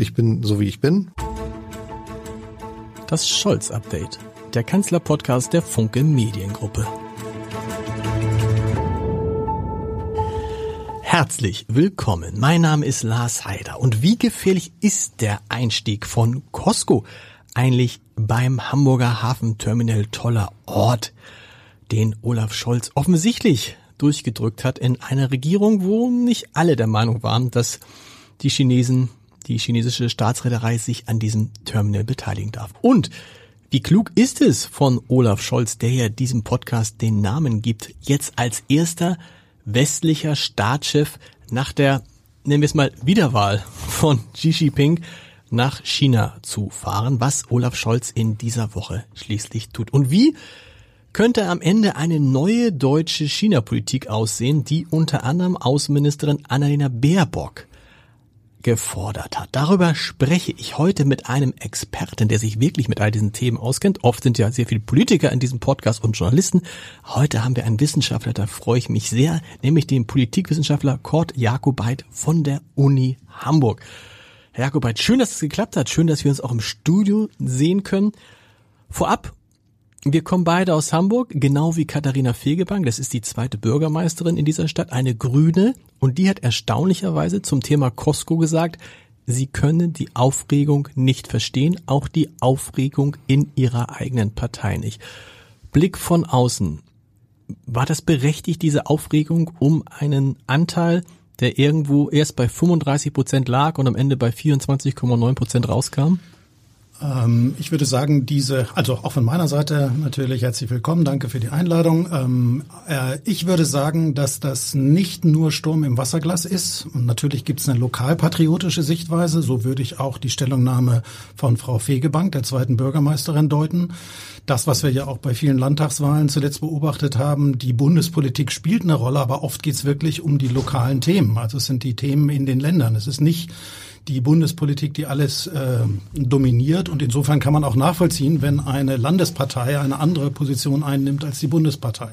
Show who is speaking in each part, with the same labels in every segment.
Speaker 1: Ich bin so wie ich bin.
Speaker 2: Das Scholz-Update, der Kanzler-Podcast der Funke Mediengruppe. Herzlich willkommen. Mein Name ist Lars Heider. Und wie gefährlich ist der Einstieg von Costco eigentlich beim Hamburger Hafenterminal toller Ort, den Olaf Scholz offensichtlich durchgedrückt hat in einer Regierung, wo nicht alle der Meinung waren, dass die Chinesen die chinesische Staatsreederei sich an diesem Terminal beteiligen darf. Und wie klug ist es von Olaf Scholz, der ja diesem Podcast den Namen gibt, jetzt als erster westlicher Staatschef nach der, nennen wir es mal, Wiederwahl von Xi Jinping nach China zu fahren, was Olaf Scholz in dieser Woche schließlich tut. Und wie könnte am Ende eine neue deutsche China-Politik aussehen, die unter anderem Außenministerin Annalena Baerbock gefordert hat. Darüber spreche ich heute mit einem Experten, der sich wirklich mit all diesen Themen auskennt. Oft sind ja sehr viele Politiker in diesem Podcast und Journalisten. Heute haben wir einen Wissenschaftler, da freue ich mich sehr, nämlich den Politikwissenschaftler Kurt Jakobait von der Uni Hamburg. Herr Jakobait, schön, dass es geklappt hat. Schön, dass wir uns auch im Studio sehen können. Vorab wir kommen beide aus Hamburg, genau wie Katharina Fegebank. Das ist die zweite Bürgermeisterin in dieser Stadt, eine Grüne. Und die hat erstaunlicherweise zum Thema Costco gesagt, sie können die Aufregung nicht verstehen, auch die Aufregung in ihrer eigenen Partei nicht. Blick von außen. War das berechtigt, diese Aufregung um einen Anteil, der irgendwo erst bei 35 Prozent lag und am Ende bei 24,9 Prozent rauskam?
Speaker 3: Ähm, ich würde sagen, diese, also auch von meiner Seite natürlich herzlich willkommen, danke für die Einladung. Ähm, äh, ich würde sagen, dass das nicht nur Sturm im Wasserglas ist. Und natürlich gibt es eine lokalpatriotische Sichtweise, so würde ich auch die Stellungnahme von Frau Fegebank, der zweiten Bürgermeisterin, deuten. Das, was wir ja auch bei vielen Landtagswahlen zuletzt beobachtet haben, die Bundespolitik spielt eine Rolle, aber oft geht es wirklich um die lokalen Themen. Also es sind die Themen in den Ländern. Es ist nicht die Bundespolitik, die alles äh, dominiert. Und insofern kann man auch nachvollziehen, wenn eine Landespartei eine andere Position einnimmt als die Bundespartei.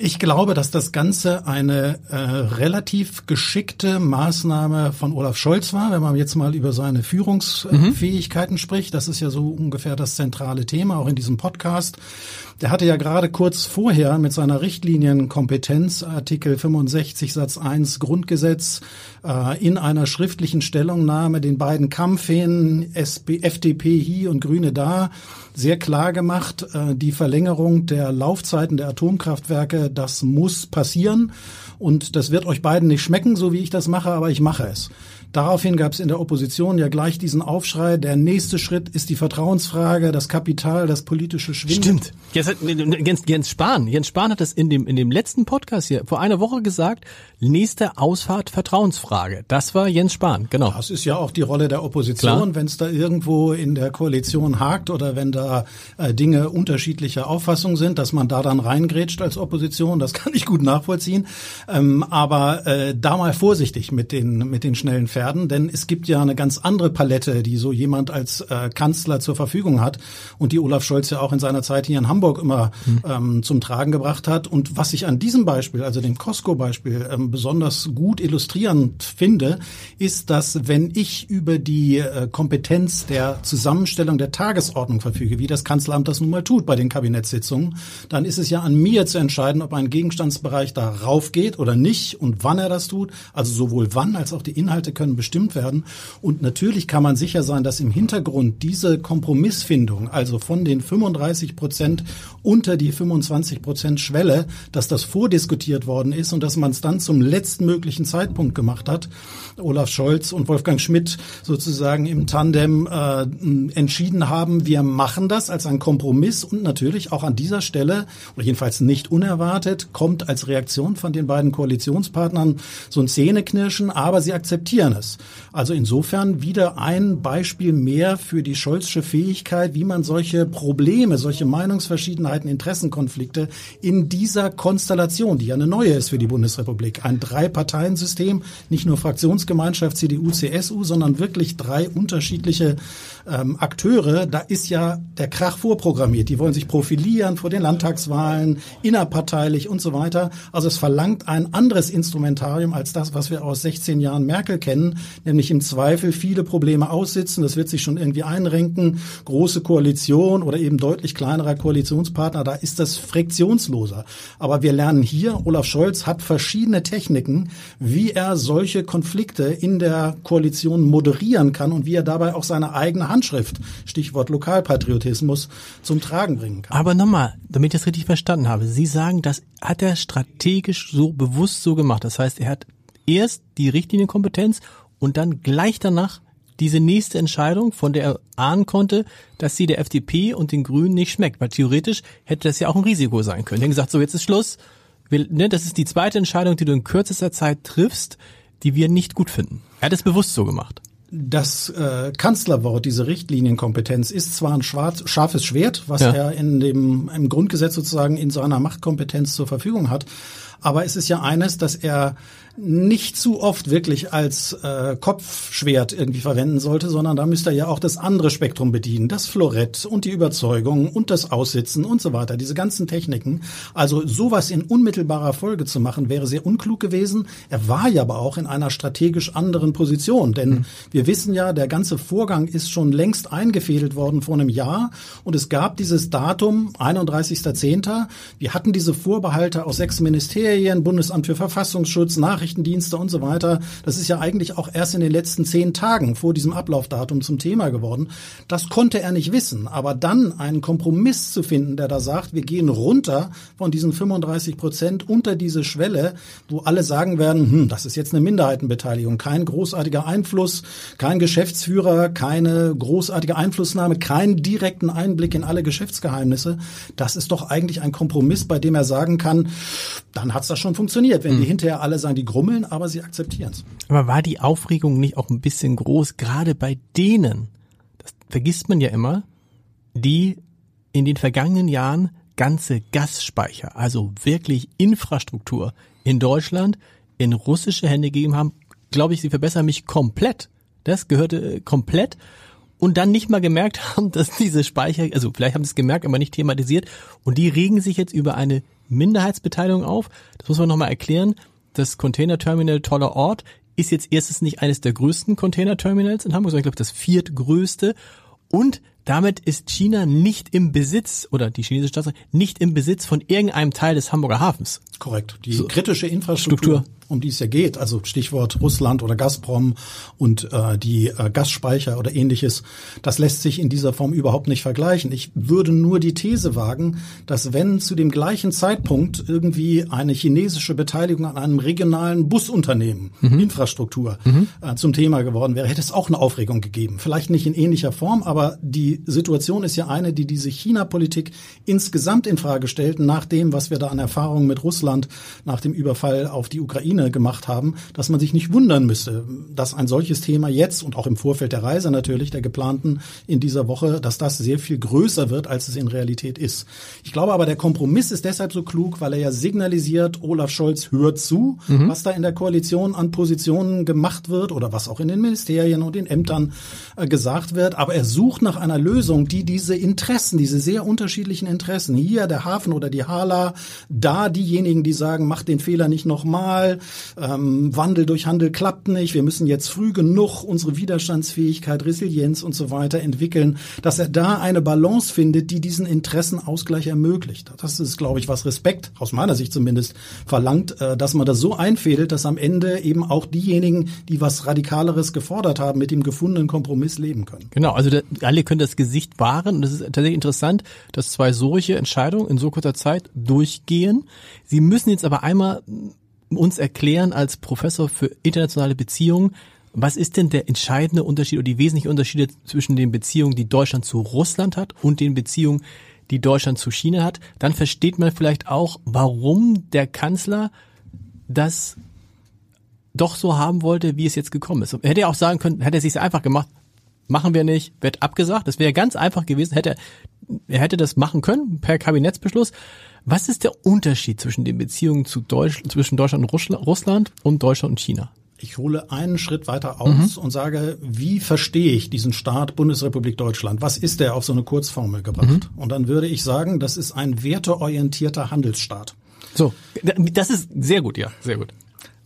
Speaker 3: Ich glaube, dass das Ganze eine äh, relativ geschickte Maßnahme von Olaf Scholz war, wenn man jetzt mal über seine Führungsfähigkeiten mhm. spricht. Das ist ja so ungefähr das zentrale Thema, auch in diesem Podcast. Der hatte ja gerade kurz vorher mit seiner Richtlinienkompetenz Artikel 65 Satz 1 Grundgesetz äh, in einer schriftlichen Stellungnahme den beiden Kampfhähnen SB, FDP hier und Grüne da sehr klar gemacht, äh, die Verlängerung der Laufzeiten der Atomkraftwerke, das muss passieren. Und das wird euch beiden nicht schmecken, so wie ich das mache, aber ich mache es. Daraufhin gab es in der Opposition ja gleich diesen Aufschrei. Der nächste Schritt ist die Vertrauensfrage, das Kapital, das politische Schwindet.
Speaker 2: Stimmt. Jetzt hat, Jens, Jens Spahn, Jens Spahn hat das in dem, in dem letzten Podcast hier vor einer Woche gesagt. Nächste Ausfahrt Vertrauensfrage. Das war Jens Spahn, genau.
Speaker 3: Das ist ja auch die Rolle der Opposition, wenn es da irgendwo in der Koalition hakt oder wenn da äh, Dinge unterschiedlicher Auffassung sind, dass man da dann reingrätscht als Opposition. Das kann ich gut nachvollziehen. Ähm, aber äh, da mal vorsichtig mit den, mit den schnellen Pferden, denn es gibt ja eine ganz andere Palette, die so jemand als äh, Kanzler zur Verfügung hat und die Olaf Scholz ja auch in seiner Zeit hier in Hamburg immer mhm. ähm, zum Tragen gebracht hat. Und was ich an diesem Beispiel, also dem Costco-Beispiel, ähm, besonders gut illustrierend finde, ist, dass wenn ich über die äh, Kompetenz der Zusammenstellung der Tagesordnung verfüge, wie das Kanzleramt das nun mal tut bei den Kabinettssitzungen, dann ist es ja an mir zu entscheiden, ob ein Gegenstandsbereich da raufgeht oder nicht und wann er das tut. Also sowohl wann als auch die Inhalte können können bestimmt werden. Und natürlich kann man sicher sein, dass im Hintergrund diese Kompromissfindung, also von den 35 Prozent unter die 25 Prozent Schwelle, dass das vordiskutiert worden ist und dass man es dann zum letzten möglichen Zeitpunkt gemacht hat. Olaf Scholz und Wolfgang Schmidt sozusagen im Tandem äh, entschieden haben, wir machen das als ein Kompromiss und natürlich auch an dieser Stelle, oder jedenfalls nicht unerwartet, kommt als Reaktion von den beiden Koalitionspartnern so ein Zähneknirschen, aber sie akzeptieren es. Also insofern wieder ein Beispiel mehr für die Scholzsche Fähigkeit, wie man solche Probleme, solche Meinungsverschiedenheiten, Interessenkonflikte in dieser Konstellation, die ja eine neue ist für die Bundesrepublik, ein Drei-Parteien-System, nicht nur Fraktionsgemeinschaft CDU, CSU, sondern wirklich drei unterschiedliche ähm, Akteure, da ist ja der Krach vorprogrammiert. Die wollen sich profilieren vor den Landtagswahlen, innerparteilich und so weiter. Also es verlangt ein anderes Instrumentarium als das, was wir aus 16 Jahren Merkel kennen nämlich im Zweifel viele Probleme aussitzen, das wird sich schon irgendwie einrenken, große Koalition oder eben deutlich kleinerer Koalitionspartner, da ist das friktionsloser. Aber wir lernen hier, Olaf Scholz hat verschiedene Techniken, wie er solche Konflikte in der Koalition moderieren kann und wie er dabei auch seine eigene Handschrift, Stichwort Lokalpatriotismus, zum Tragen bringen kann.
Speaker 2: Aber nochmal, damit ich das richtig verstanden habe, Sie sagen, das hat er strategisch so bewusst so gemacht. Das heißt, er hat erst die Richtlinienkompetenz und dann gleich danach diese nächste Entscheidung, von der er ahnen konnte, dass sie der FDP und den Grünen nicht schmeckt. Weil theoretisch hätte das ja auch ein Risiko sein können. Er hat gesagt, so jetzt ist Schluss. Ne, das ist die zweite Entscheidung, die du in kürzester Zeit triffst, die wir nicht gut finden. Er hat es bewusst so gemacht.
Speaker 3: Das äh, Kanzlerwort, diese Richtlinienkompetenz, ist zwar ein schwarz, scharfes Schwert, was ja. er in dem, im Grundgesetz sozusagen in seiner Machtkompetenz zur Verfügung hat, aber es ist ja eines, dass er nicht zu oft wirklich als äh, Kopfschwert irgendwie verwenden sollte, sondern da müsste er ja auch das andere Spektrum bedienen, das Florett und die Überzeugung und das Aussitzen und so weiter, diese ganzen Techniken. Also sowas in unmittelbarer Folge zu machen, wäre sehr unklug gewesen. Er war ja aber auch in einer strategisch anderen Position, denn mhm. wir wissen ja, der ganze Vorgang ist schon längst eingefädelt worden vor einem Jahr und es gab dieses Datum 31.10. Wir hatten diese Vorbehalte aus sechs Ministerien, Bundesamt für Verfassungsschutz, Nachrichten Nachrichtendienste und so weiter. Das ist ja eigentlich auch erst in den letzten zehn Tagen vor diesem Ablaufdatum zum Thema geworden. Das konnte er nicht wissen. Aber dann einen Kompromiss zu finden, der da sagt, wir gehen runter von diesen 35 Prozent unter diese Schwelle, wo alle sagen werden, hm, das ist jetzt eine Minderheitenbeteiligung, kein großartiger Einfluss, kein Geschäftsführer, keine großartige Einflussnahme, keinen direkten Einblick in alle Geschäftsgeheimnisse. Das ist doch eigentlich ein Kompromiss, bei dem er sagen kann, dann hat's das schon funktioniert. Wenn mhm. die hinterher alle sagen, die grummeln, aber sie akzeptieren es.
Speaker 2: Aber war die Aufregung nicht auch ein bisschen groß, gerade bei denen, das vergisst man ja immer, die in den vergangenen Jahren ganze Gasspeicher, also wirklich Infrastruktur in Deutschland in russische Hände gegeben haben, glaube ich, sie verbessern mich komplett. Das gehörte äh, komplett und dann nicht mal gemerkt haben, dass diese Speicher, also vielleicht haben sie es gemerkt, aber nicht thematisiert und die regen sich jetzt über eine Minderheitsbeteiligung auf. Das muss man nochmal erklären das Containerterminal toller Ort ist jetzt erstens nicht eines der größten Containerterminals in Hamburg, sondern ich glaube das viertgrößte. Und damit ist China nicht im Besitz, oder die chinesische Staatsreich, nicht im Besitz von irgendeinem Teil des Hamburger Hafens.
Speaker 3: Korrekt. Die so, kritische Infrastruktur, Struktur. Um die es ja geht, also Stichwort Russland oder Gazprom und äh, die äh, Gasspeicher oder ähnliches, das lässt sich in dieser Form überhaupt nicht vergleichen. Ich würde nur die These wagen, dass wenn zu dem gleichen Zeitpunkt irgendwie eine chinesische Beteiligung an einem regionalen Busunternehmen, mhm. Infrastruktur, mhm. Äh, zum Thema geworden wäre, hätte es auch eine Aufregung gegeben. Vielleicht nicht in ähnlicher Form, aber die Situation ist ja eine, die diese China-Politik insgesamt in Frage stellt, nach dem, was wir da an Erfahrungen mit Russland Russland nach dem Überfall auf die Ukraine gemacht haben, dass man sich nicht wundern müsste, dass ein solches Thema jetzt und auch im Vorfeld der Reise natürlich, der geplanten in dieser Woche, dass das sehr viel größer wird, als es in Realität ist. Ich glaube aber, der Kompromiss ist deshalb so klug, weil er ja signalisiert, Olaf Scholz hört zu, mhm. was da in der Koalition an Positionen gemacht wird oder was auch in den Ministerien und den Ämtern äh, gesagt wird. Aber er sucht nach einer Lösung, die diese Interessen, diese sehr unterschiedlichen Interessen, hier der Hafen oder die Hala, da diejenigen, diejenigen, die sagen, mach den Fehler nicht nochmal, ähm, Wandel durch Handel klappt nicht, wir müssen jetzt früh genug unsere Widerstandsfähigkeit, Resilienz und so weiter entwickeln, dass er da eine Balance findet, die diesen Interessenausgleich ermöglicht. Das ist, glaube ich, was Respekt, aus meiner Sicht zumindest, verlangt, äh, dass man das so einfädelt, dass am Ende eben auch diejenigen, die was Radikaleres gefordert haben, mit dem gefundenen Kompromiss leben können.
Speaker 2: Genau, also da, alle können das Gesicht wahren und es ist tatsächlich interessant, dass zwei solche Entscheidungen in so kurzer Zeit durchgehen. Sie müssen jetzt aber einmal uns erklären als Professor für internationale Beziehungen, was ist denn der entscheidende Unterschied oder die wesentlichen Unterschiede zwischen den Beziehungen, die Deutschland zu Russland hat und den Beziehungen, die Deutschland zu China hat? Dann versteht man vielleicht auch, warum der Kanzler das doch so haben wollte, wie es jetzt gekommen ist. Er hätte ja auch sagen können, hätte er sich einfach gemacht, machen wir nicht, wird abgesagt. Das wäre ganz einfach gewesen, hätte er, er hätte das machen können per Kabinettsbeschluss. Was ist der Unterschied zwischen den Beziehungen zu Deutsch, zwischen Deutschland und Russland und Deutschland und China?
Speaker 3: Ich hole einen Schritt weiter aus mhm. und sage, wie verstehe ich diesen Staat Bundesrepublik Deutschland? Was ist der auf so eine Kurzformel gebracht? Mhm. Und dann würde ich sagen, das ist ein werteorientierter Handelsstaat.
Speaker 2: So, das ist sehr gut, ja, sehr gut.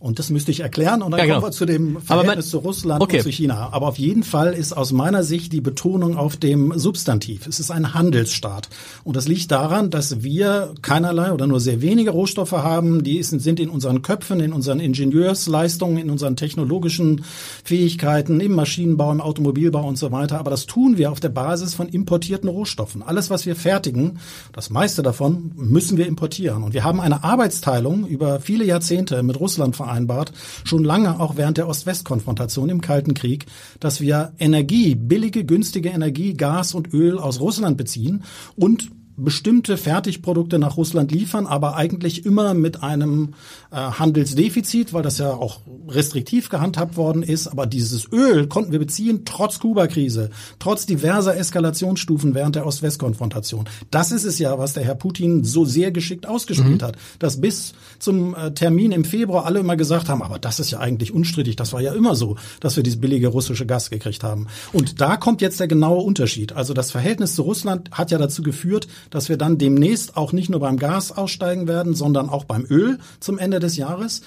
Speaker 3: Und das müsste ich erklären und dann ja, genau. kommen wir zu dem Verhältnis zu Russland okay. und zu China. Aber auf jeden Fall ist aus meiner Sicht die Betonung auf dem Substantiv. Es ist ein Handelsstaat. Und das liegt daran, dass wir keinerlei oder nur sehr wenige Rohstoffe haben. Die sind in unseren Köpfen, in unseren Ingenieursleistungen, in unseren technologischen Fähigkeiten, im Maschinenbau, im Automobilbau und so weiter. Aber das tun wir auf der Basis von importierten Rohstoffen. Alles, was wir fertigen, das meiste davon müssen wir importieren. Und wir haben eine Arbeitsteilung über viele Jahrzehnte mit Russland vereinbart vereinbart, schon lange auch während der Ost-West-Konfrontation im Kalten Krieg, dass wir Energie, billige, günstige Energie, Gas und Öl aus Russland beziehen und bestimmte Fertigprodukte nach Russland liefern, aber eigentlich immer mit einem äh, Handelsdefizit, weil das ja auch restriktiv gehandhabt worden ist. Aber dieses Öl konnten wir beziehen, trotz Kuba-Krise, trotz diverser Eskalationsstufen während der Ost-West-Konfrontation. Das ist es ja, was der Herr Putin so sehr geschickt ausgespielt mhm. hat, dass bis zum äh, Termin im Februar alle immer gesagt haben, aber das ist ja eigentlich unstrittig, das war ja immer so, dass wir dieses billige russische Gas gekriegt haben. Und da kommt jetzt der genaue Unterschied. Also das Verhältnis zu Russland hat ja dazu geführt, dass wir dann demnächst auch nicht nur beim Gas aussteigen werden, sondern auch beim Öl zum Ende des Jahres.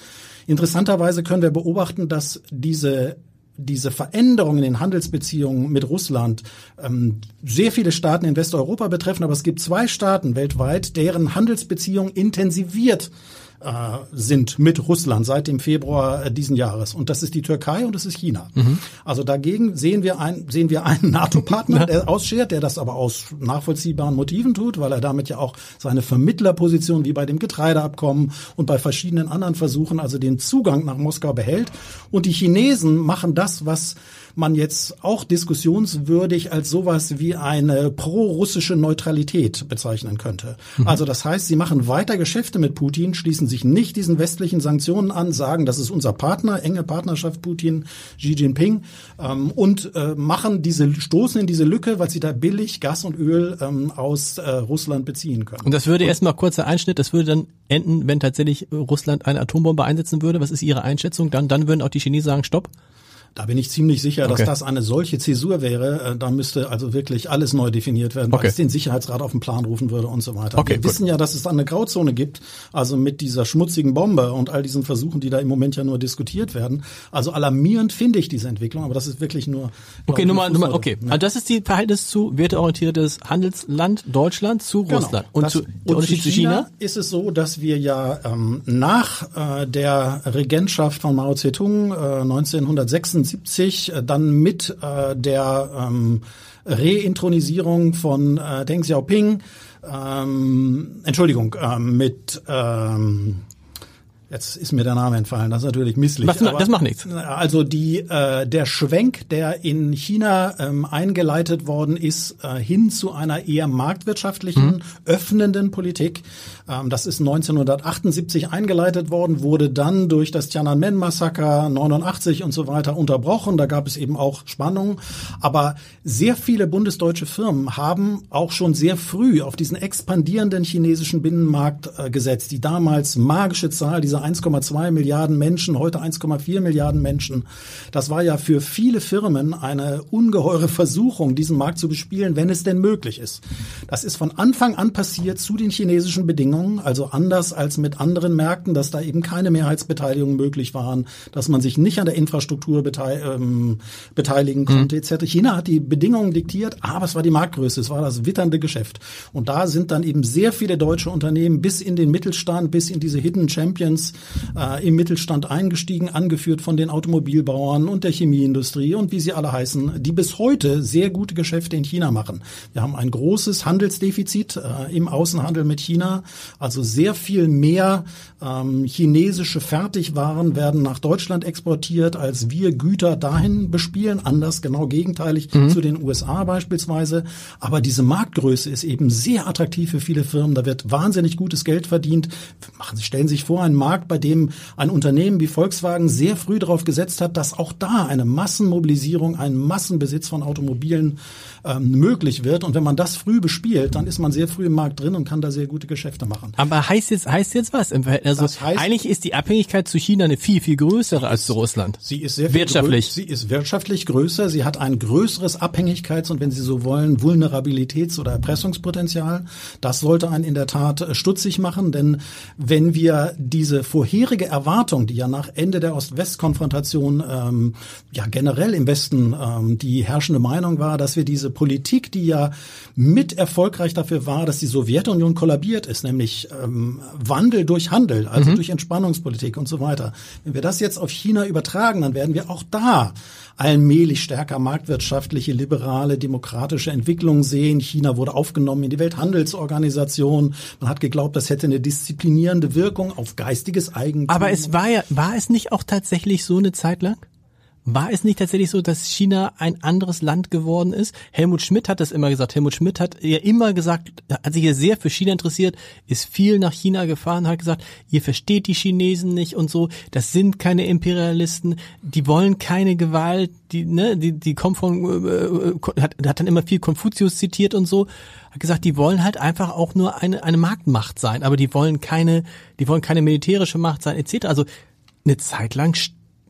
Speaker 3: Interessanterweise können wir beobachten, dass diese diese Veränderungen in den Handelsbeziehungen mit Russland ähm, sehr viele Staaten in Westeuropa betreffen, aber es gibt zwei Staaten weltweit, deren Handelsbeziehungen intensiviert äh, sind mit Russland seit dem Februar diesen Jahres. Und das ist die Türkei und das ist China. Mhm. Also dagegen sehen wir, ein, sehen wir einen NATO-Partner, der ausschert, der das aber aus nachvollziehbaren Motiven tut, weil er damit ja auch seine Vermittlerposition wie bei dem Getreideabkommen und bei verschiedenen anderen Versuchen, also den Zugang nach Moskau behält. Und die Chinesen machen das, was man jetzt auch diskussionswürdig als sowas wie eine pro-russische Neutralität bezeichnen könnte. Mhm. Also das heißt, sie machen weiter Geschäfte mit Putin, schließen sich nicht diesen westlichen Sanktionen an, sagen, das ist unser Partner, enge Partnerschaft Putin, Xi Jinping ähm, und äh, machen diese, stoßen in diese Lücke, weil sie da billig Gas und Öl ähm, aus äh, Russland beziehen können.
Speaker 2: Und das würde erstmal kurzer Einschnitt, das würde dann enden, wenn tatsächlich Russland eine Atombombe einsetzen würde. Was ist Ihre Einschätzung? Dann, dann würden auch die Chinesen sagen, stopp.
Speaker 3: Da bin ich ziemlich sicher, okay. dass das eine solche Zäsur wäre. Äh, da müsste also wirklich alles neu definiert werden, okay. weil es den Sicherheitsrat auf den Plan rufen würde und so weiter. Okay, Wir gut. wissen ja, dass es da eine Grauzone gibt, also mit dieser schmutzigen Bombe und all diesen Versuchen, die da im Moment ja nur diskutiert werden. Also alarmierend finde ich diese Entwicklung, aber das ist wirklich nur.
Speaker 2: Okay, Nummer, Nummer, okay. Ja. Also das ist die Verhältnis zu werteorientiertes Handelsland Deutschland zu genau. Russland.
Speaker 3: Und, das, zu, der und Unterschied zu China, China ist es so, dass wir ja ähm, nach äh, der Regentschaft von Mao Zedong äh, 1976 äh, dann mit äh, der ähm, Reintronisierung von äh, Deng Xiaoping, ähm, Entschuldigung, äh, mit ähm, Jetzt ist mir der Name entfallen, das ist natürlich misslich.
Speaker 2: Was, das macht nichts.
Speaker 3: Also die, äh, der Schwenk, der in China ähm, eingeleitet worden ist, äh, hin zu einer eher marktwirtschaftlichen, mhm. öffnenden Politik, ähm, das ist 1978 eingeleitet worden, wurde dann durch das Tiananmen-Massaker 89 und so weiter unterbrochen. Da gab es eben auch Spannungen. Aber sehr viele bundesdeutsche Firmen haben auch schon sehr früh auf diesen expandierenden chinesischen Binnenmarkt äh, gesetzt. Die damals magische Zahl, diese 1,2 Milliarden Menschen, heute 1,4 Milliarden Menschen. Das war ja für viele Firmen eine ungeheure Versuchung, diesen Markt zu bespielen, wenn es denn möglich ist. Das ist von Anfang an passiert zu den chinesischen Bedingungen, also anders als mit anderen Märkten, dass da eben keine Mehrheitsbeteiligungen möglich waren, dass man sich nicht an der Infrastruktur betei ähm, beteiligen konnte mhm. etc. China hat die Bedingungen diktiert, aber es war die Marktgröße, es war das witternde Geschäft. Und da sind dann eben sehr viele deutsche Unternehmen bis in den Mittelstand, bis in diese Hidden Champions äh, im Mittelstand eingestiegen, angeführt von den Automobilbauern und der Chemieindustrie und wie sie alle heißen, die bis heute sehr gute Geschäfte in China machen. Wir haben ein großes Handelsdefizit äh, im Außenhandel mit China, also sehr viel mehr ähm, chinesische Fertigwaren werden nach Deutschland exportiert, als wir Güter dahin bespielen, anders genau gegenteilig mhm. zu den USA beispielsweise. Aber diese Marktgröße ist eben sehr attraktiv für viele Firmen. Da wird wahnsinnig gutes Geld verdient. Machen Sie, stellen Sie sich vor, ein Markt Markt, bei dem ein Unternehmen wie Volkswagen sehr früh darauf gesetzt hat, dass auch da eine Massenmobilisierung, ein Massenbesitz von Automobilen ähm, möglich wird. Und wenn man das früh bespielt, dann ist man sehr früh im Markt drin und kann da sehr gute Geschäfte machen.
Speaker 2: Aber heißt jetzt heißt jetzt was? Also das heißt, eigentlich ist die Abhängigkeit zu China eine viel viel größere als zu Russland.
Speaker 3: Sie ist sehr wirtschaftlich. sie ist wirtschaftlich größer. Sie hat ein größeres Abhängigkeits- und wenn Sie so wollen Vulnerabilitäts- oder Erpressungspotenzial. Das sollte einen in der Tat stutzig machen, denn wenn wir diese vorherige Erwartung, die ja nach Ende der Ost-West-Konfrontation ähm, ja generell im Westen ähm, die herrschende Meinung war, dass wir diese Politik, die ja mit erfolgreich dafür war, dass die Sowjetunion kollabiert ist, nämlich ähm, Wandel durch Handel, also mhm. durch Entspannungspolitik und so weiter. Wenn wir das jetzt auf China übertragen, dann werden wir auch da allmählich stärker marktwirtschaftliche, liberale, demokratische Entwicklung sehen. China wurde aufgenommen in die Welthandelsorganisation. Man hat geglaubt, das hätte eine disziplinierende Wirkung auf geistiges Eigentum.
Speaker 2: Aber es war ja, war es nicht auch tatsächlich so eine Zeit lang? War es nicht tatsächlich so, dass China ein anderes Land geworden ist? Helmut Schmidt hat das immer gesagt. Helmut Schmidt hat ja immer gesagt, hat sich ja sehr für China interessiert, ist viel nach China gefahren, hat gesagt, ihr versteht die Chinesen nicht und so. Das sind keine Imperialisten. Die wollen keine Gewalt. Die, ne, die, die kommen von, äh, hat, hat dann immer viel Konfuzius zitiert und so. Hat gesagt, die wollen halt einfach auch nur eine, eine Marktmacht sein, aber die wollen keine, die wollen keine militärische Macht sein, etc. Also eine Zeit lang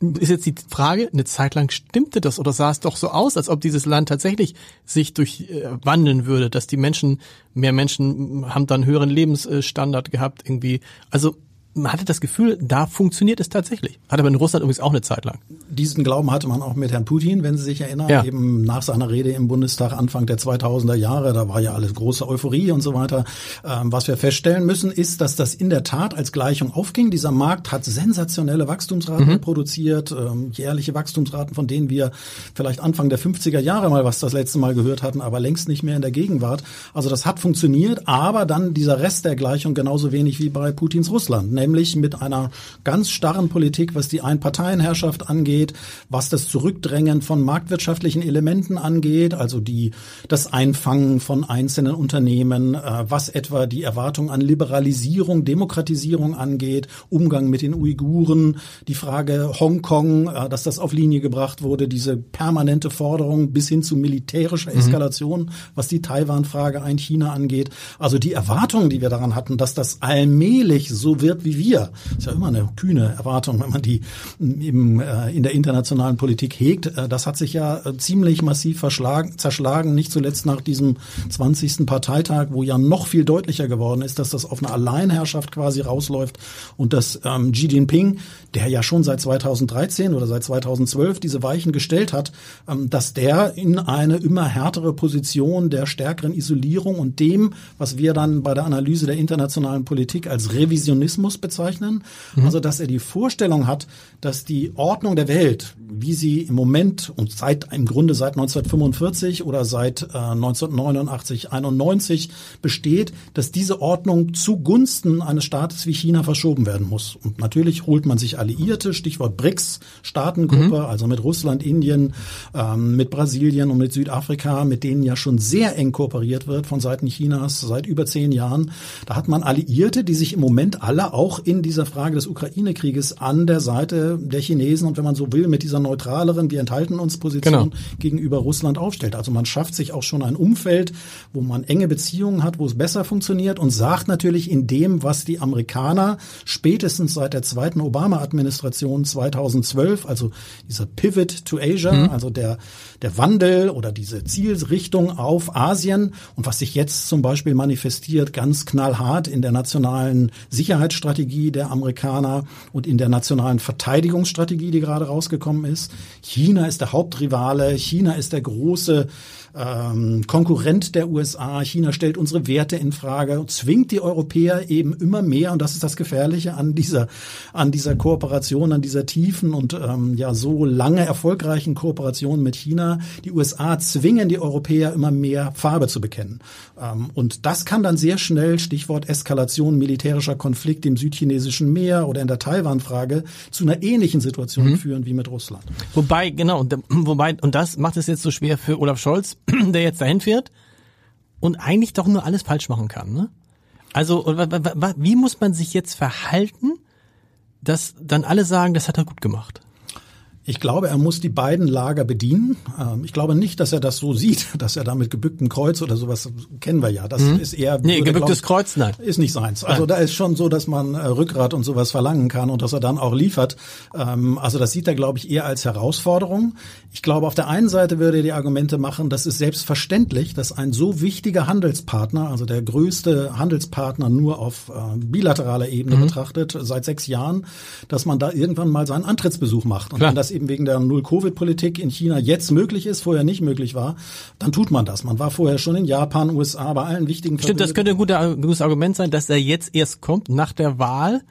Speaker 2: ist jetzt die Frage, eine Zeit lang stimmte das oder sah es doch so aus, als ob dieses Land tatsächlich sich durchwandeln äh, würde, dass die Menschen, mehr Menschen haben dann höheren Lebensstandard gehabt irgendwie. Also man hatte das Gefühl, da funktioniert es tatsächlich. Hat aber in Russland übrigens auch eine Zeit lang.
Speaker 3: Diesen Glauben hatte man auch mit Herrn Putin, wenn Sie sich erinnern, ja. eben nach seiner Rede im Bundestag Anfang der 2000er Jahre, da war ja alles große Euphorie und so weiter. Ähm, was wir feststellen müssen, ist, dass das in der Tat als Gleichung aufging. Dieser Markt hat sensationelle Wachstumsraten mhm. produziert, ähm, jährliche Wachstumsraten, von denen wir vielleicht Anfang der 50er Jahre mal was das letzte Mal gehört hatten, aber längst nicht mehr in der Gegenwart. Also das hat funktioniert, aber dann dieser Rest der Gleichung genauso wenig wie bei Putins Russland nämlich mit einer ganz starren Politik, was die Einparteienherrschaft angeht, was das Zurückdrängen von marktwirtschaftlichen Elementen angeht, also die, das Einfangen von einzelnen Unternehmen, äh, was etwa die Erwartung an Liberalisierung, Demokratisierung angeht, Umgang mit den Uiguren, die Frage Hongkong, äh, dass das auf Linie gebracht wurde, diese permanente Forderung bis hin zu militärischer mhm. Eskalation, mhm. was die Taiwan-Frage ein China angeht. Also die Erwartungen, die wir daran hatten, dass das allmählich so wird, wie wir. ist ja immer eine kühne Erwartung, wenn man die eben äh, in der internationalen Politik hegt. Äh, das hat sich ja äh, ziemlich massiv verschlagen, zerschlagen, nicht zuletzt nach diesem 20. Parteitag, wo ja noch viel deutlicher geworden ist, dass das auf eine Alleinherrschaft quasi rausläuft und dass ähm, Xi Jinping, der ja schon seit 2013 oder seit 2012 diese Weichen gestellt hat, ähm, dass der in eine immer härtere Position der stärkeren Isolierung und dem, was wir dann bei der Analyse der internationalen Politik als Revisionismus bezeichnen. Mhm. Also, dass er die Vorstellung hat, dass die Ordnung der Welt, wie sie im Moment und seit im Grunde seit 1945 oder seit äh, 1989, 91 besteht, dass diese Ordnung zugunsten eines Staates wie China verschoben werden muss. Und natürlich holt man sich Alliierte, Stichwort BRICS, Staatengruppe, mhm. also mit Russland, Indien, ähm, mit Brasilien und mit Südafrika, mit denen ja schon sehr eng kooperiert wird von Seiten Chinas seit über zehn Jahren. Da hat man Alliierte, die sich im Moment alle auch auch in dieser Frage des Ukraine-Krieges an der Seite der Chinesen und wenn man so will, mit dieser neutraleren, wir enthalten uns Position genau. gegenüber Russland aufstellt. Also man schafft sich auch schon ein Umfeld, wo man enge Beziehungen hat, wo es besser funktioniert und sagt natürlich in dem, was die Amerikaner spätestens seit der zweiten Obama-Administration 2012, also dieser Pivot to Asia, mhm. also der, der Wandel oder diese Zielrichtung auf Asien und was sich jetzt zum Beispiel manifestiert ganz knallhart in der nationalen Sicherheitsstrategie Strategie der Amerikaner und in der nationalen Verteidigungsstrategie, die gerade rausgekommen ist. China ist der Hauptrivale, China ist der große ähm, Konkurrent der USA. China stellt unsere Werte in Frage und zwingt die Europäer eben immer mehr, und das ist das Gefährliche an dieser, an dieser Kooperation, an dieser tiefen und ähm, ja so lange erfolgreichen Kooperation mit China. Die USA zwingen die Europäer immer mehr Farbe zu bekennen. Ähm, und das kann dann sehr schnell, Stichwort Eskalation militärischer Konflikt im südchinesischen Meer oder in der Taiwan-Frage, zu einer ähnlichen Situation mhm. führen wie mit Russland.
Speaker 2: Wobei, genau, und, wobei, und das macht es jetzt so schwer für Olaf Scholz, der jetzt dahin fährt und eigentlich doch nur alles falsch machen kann. Ne? Also wie muss man sich jetzt verhalten, dass dann alle sagen, das hat er gut gemacht?
Speaker 3: Ich glaube, er muss die beiden Lager bedienen. Ähm, ich glaube nicht, dass er das so sieht, dass er da mit gebücktem Kreuz oder sowas kennen wir ja. Das mhm. ist eher
Speaker 2: nee, gebücktes glaub, Kreuz, nein,
Speaker 3: ist nicht seins. Also nein. da ist schon so, dass man äh, Rückgrat und sowas verlangen kann und dass er dann auch liefert. Ähm, also das sieht er, glaube ich, eher als Herausforderung. Ich glaube, auf der einen Seite würde er die Argumente machen, das ist selbstverständlich, dass ein so wichtiger Handelspartner, also der größte Handelspartner nur auf äh, bilateraler Ebene mhm. betrachtet seit sechs Jahren, dass man da irgendwann mal seinen Antrittsbesuch macht und Klar. wenn das eben wegen der Null-Covid-Politik in China jetzt möglich ist, vorher nicht möglich war, dann tut man das. Man war vorher schon in Japan, USA, bei allen wichtigen
Speaker 2: Stimmt, das könnte ein, guter, gutes Argument sein, dass er jetzt erst kommt nach der Wahl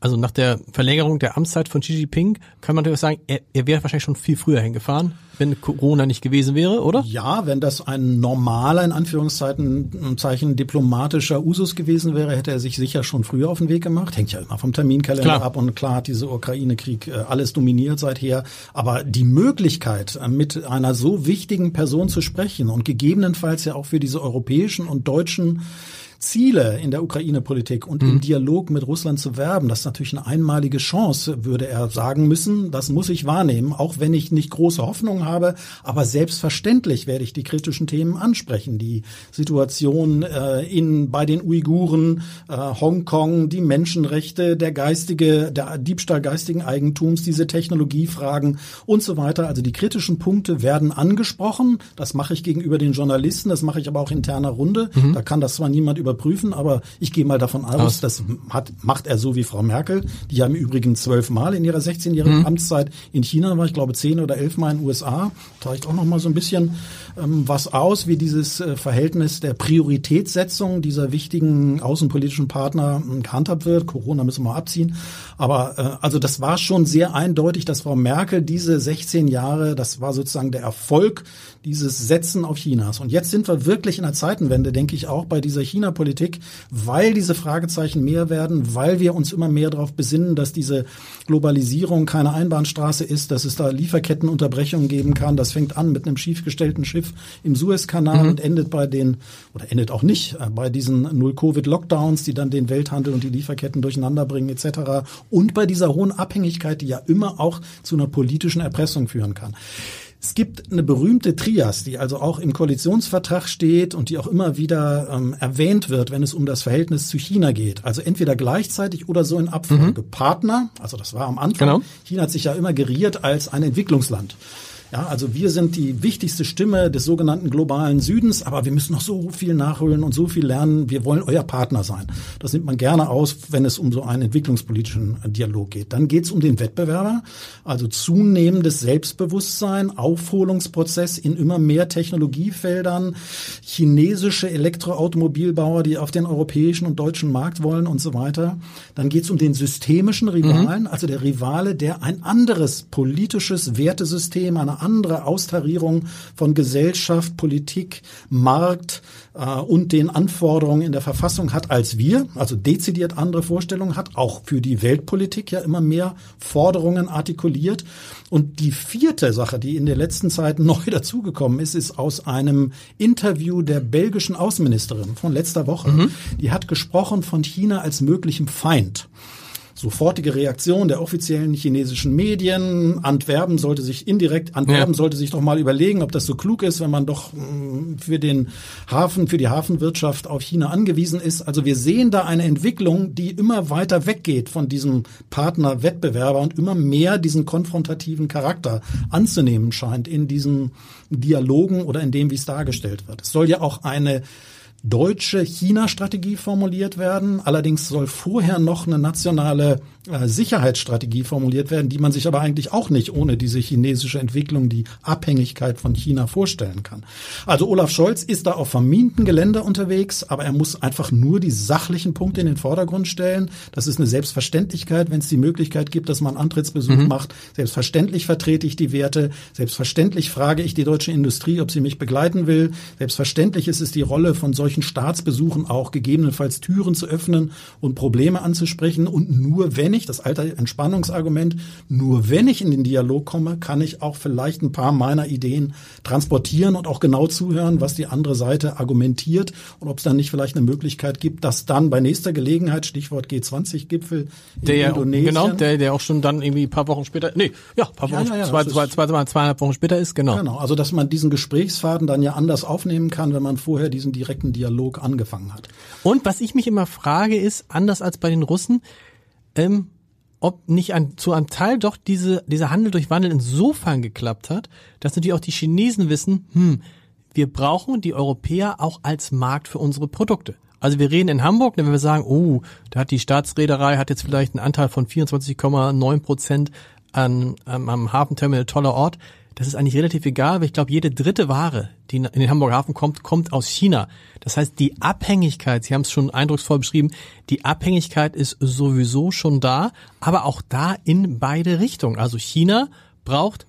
Speaker 2: also nach der Verlängerung der Amtszeit von Xi Jinping kann man natürlich sagen, er, er wäre wahrscheinlich schon viel früher hingefahren, wenn Corona nicht gewesen wäre, oder?
Speaker 3: Ja, wenn das ein normaler, in Anführungszeichen, Zeichen diplomatischer Usus gewesen wäre, hätte er sich sicher schon früher auf den Weg gemacht. Hängt ja immer vom Terminkalender klar. ab und klar hat dieser Ukraine-Krieg äh, alles dominiert seither. Aber die Möglichkeit, äh, mit einer so wichtigen Person zu sprechen und gegebenenfalls ja auch für diese europäischen und deutschen Ziele in der Ukraine-Politik und mhm. im Dialog mit Russland zu werben. Das ist natürlich eine einmalige Chance, würde er sagen müssen. Das muss ich wahrnehmen, auch wenn ich nicht große Hoffnung habe. Aber selbstverständlich werde ich die kritischen Themen ansprechen. Die Situation äh, in, bei den Uiguren, äh, Hongkong, die Menschenrechte, der geistige, der Diebstahl geistigen Eigentums, diese Technologiefragen und so weiter. Also die kritischen Punkte werden angesprochen. Das mache ich gegenüber den Journalisten, das mache ich aber auch interner Runde. Mhm. Da kann das zwar niemand über überprüfen, aber ich gehe mal davon aus, aus. das hat, macht er so wie Frau Merkel. Die haben im Übrigen zwölf Mal in ihrer 16-jährigen mhm. Amtszeit in China war, ich glaube zehn oder elf Mal in den USA. Zeigt auch noch mal so ein bisschen ähm, was aus, wie dieses äh, Verhältnis der Prioritätssetzung dieser wichtigen außenpolitischen Partner äh, gehandhabt wird. Corona müssen wir abziehen. Aber äh, also das war schon sehr eindeutig, dass Frau Merkel diese 16 Jahre, das war sozusagen der Erfolg dieses Setzen auf Chinas. Und jetzt sind wir wirklich in der Zeitenwende, denke ich auch bei dieser China-Politik, weil diese Fragezeichen mehr werden, weil wir uns immer mehr darauf besinnen, dass diese Globalisierung keine Einbahnstraße ist, dass es da Lieferkettenunterbrechungen geben kann. Das fängt an mit einem schiefgestellten Schiff im Suezkanal mhm. und endet bei den, oder endet auch nicht, äh, bei diesen Null-Covid-Lockdowns, die dann den Welthandel und die Lieferketten durcheinander bringen etc. Und bei dieser hohen Abhängigkeit, die ja immer auch zu einer politischen Erpressung führen kann. Es gibt eine berühmte Trias, die also auch im Koalitionsvertrag steht und die auch immer wieder ähm, erwähnt wird, wenn es um das Verhältnis zu China geht. Also entweder gleichzeitig oder so in Abfolge. Mhm. Partner, also das war am Anfang. Genau. China hat sich ja immer geriert als ein Entwicklungsland. Ja, also wir sind die wichtigste Stimme des sogenannten globalen Südens, aber wir müssen noch so viel nachholen und so viel lernen. Wir wollen euer Partner sein. Das nimmt man gerne aus, wenn es um so einen entwicklungspolitischen Dialog geht. Dann geht es um den Wettbewerber, also zunehmendes Selbstbewusstsein, Aufholungsprozess in immer mehr Technologiefeldern, chinesische Elektroautomobilbauer, die auf den europäischen und deutschen Markt wollen und so weiter. Dann geht es um den systemischen Rivalen, mhm. also der Rivale, der ein anderes politisches Wertesystem, eine andere Austarierung von Gesellschaft, Politik, Markt äh, und den Anforderungen in der Verfassung hat als wir, also dezidiert andere Vorstellungen hat, auch für die Weltpolitik ja immer mehr Forderungen artikuliert. Und die vierte Sache, die in der letzten Zeit neu dazugekommen ist, ist aus einem Interview der belgischen Außenministerin von letzter Woche. Mhm. Die hat gesprochen von China als möglichem Feind sofortige Reaktion der offiziellen chinesischen Medien. Antwerpen sollte sich indirekt, Antwerpen ja. sollte sich doch mal überlegen, ob das so klug ist, wenn man doch mm, für den Hafen, für die Hafenwirtschaft auf China angewiesen ist. Also wir sehen da eine Entwicklung, die immer weiter weggeht von diesem Partnerwettbewerber und immer mehr diesen konfrontativen Charakter anzunehmen scheint in diesen Dialogen oder in dem, wie es dargestellt wird. Es soll ja auch eine deutsche China-Strategie formuliert werden. Allerdings soll vorher noch eine nationale äh, Sicherheitsstrategie formuliert werden, die man sich aber eigentlich auch nicht ohne diese chinesische Entwicklung, die Abhängigkeit von China vorstellen kann. Also Olaf Scholz ist da auf verminten Gelände unterwegs, aber er muss einfach nur die sachlichen Punkte in den Vordergrund stellen. Das ist eine Selbstverständlichkeit, wenn es die Möglichkeit gibt, dass man Antrittsbesuch mhm. macht. Selbstverständlich vertrete ich die Werte. Selbstverständlich frage ich die deutsche Industrie, ob sie mich begleiten will. Selbstverständlich ist es die Rolle von solchen solchen Staatsbesuchen auch gegebenenfalls Türen zu öffnen und Probleme anzusprechen. Und nur wenn ich, das alte Entspannungsargument, nur wenn ich in den Dialog komme, kann ich auch vielleicht ein paar meiner Ideen transportieren und auch genau zuhören, was die andere Seite argumentiert und ob es dann nicht vielleicht eine Möglichkeit gibt, dass dann bei nächster Gelegenheit, Stichwort G20-Gipfel
Speaker 2: in der, Indonesien. Genau, der, der auch schon dann irgendwie ein paar Wochen später, nee, ja, ein paar Wochen, ja, ja, ja, zwei, zwei, zwei, zwei, zweieinhalb Wochen später ist, genau.
Speaker 3: Genau, also dass man diesen Gesprächsfaden dann ja anders aufnehmen kann, wenn man vorher diesen direkten Dialog angefangen hat.
Speaker 2: Und was ich mich immer frage ist, anders als bei den Russen, ähm, ob nicht ein, zu einem Teil doch diese, dieser Handel durch Wandel insofern geklappt hat, dass natürlich auch die Chinesen wissen, hm, wir brauchen die Europäer auch als Markt für unsere Produkte. Also wir reden in Hamburg, wenn wir sagen, oh, da hat die Staatsreederei hat jetzt vielleicht einen Anteil von 24,9 Prozent an, am, am Hafenterminal toller Ort. Das ist eigentlich relativ egal, weil ich glaube, jede dritte Ware, die in den Hamburger Hafen kommt, kommt aus China. Das heißt, die Abhängigkeit, Sie haben es schon eindrucksvoll beschrieben, die Abhängigkeit ist sowieso schon da, aber auch da in beide Richtungen. Also China braucht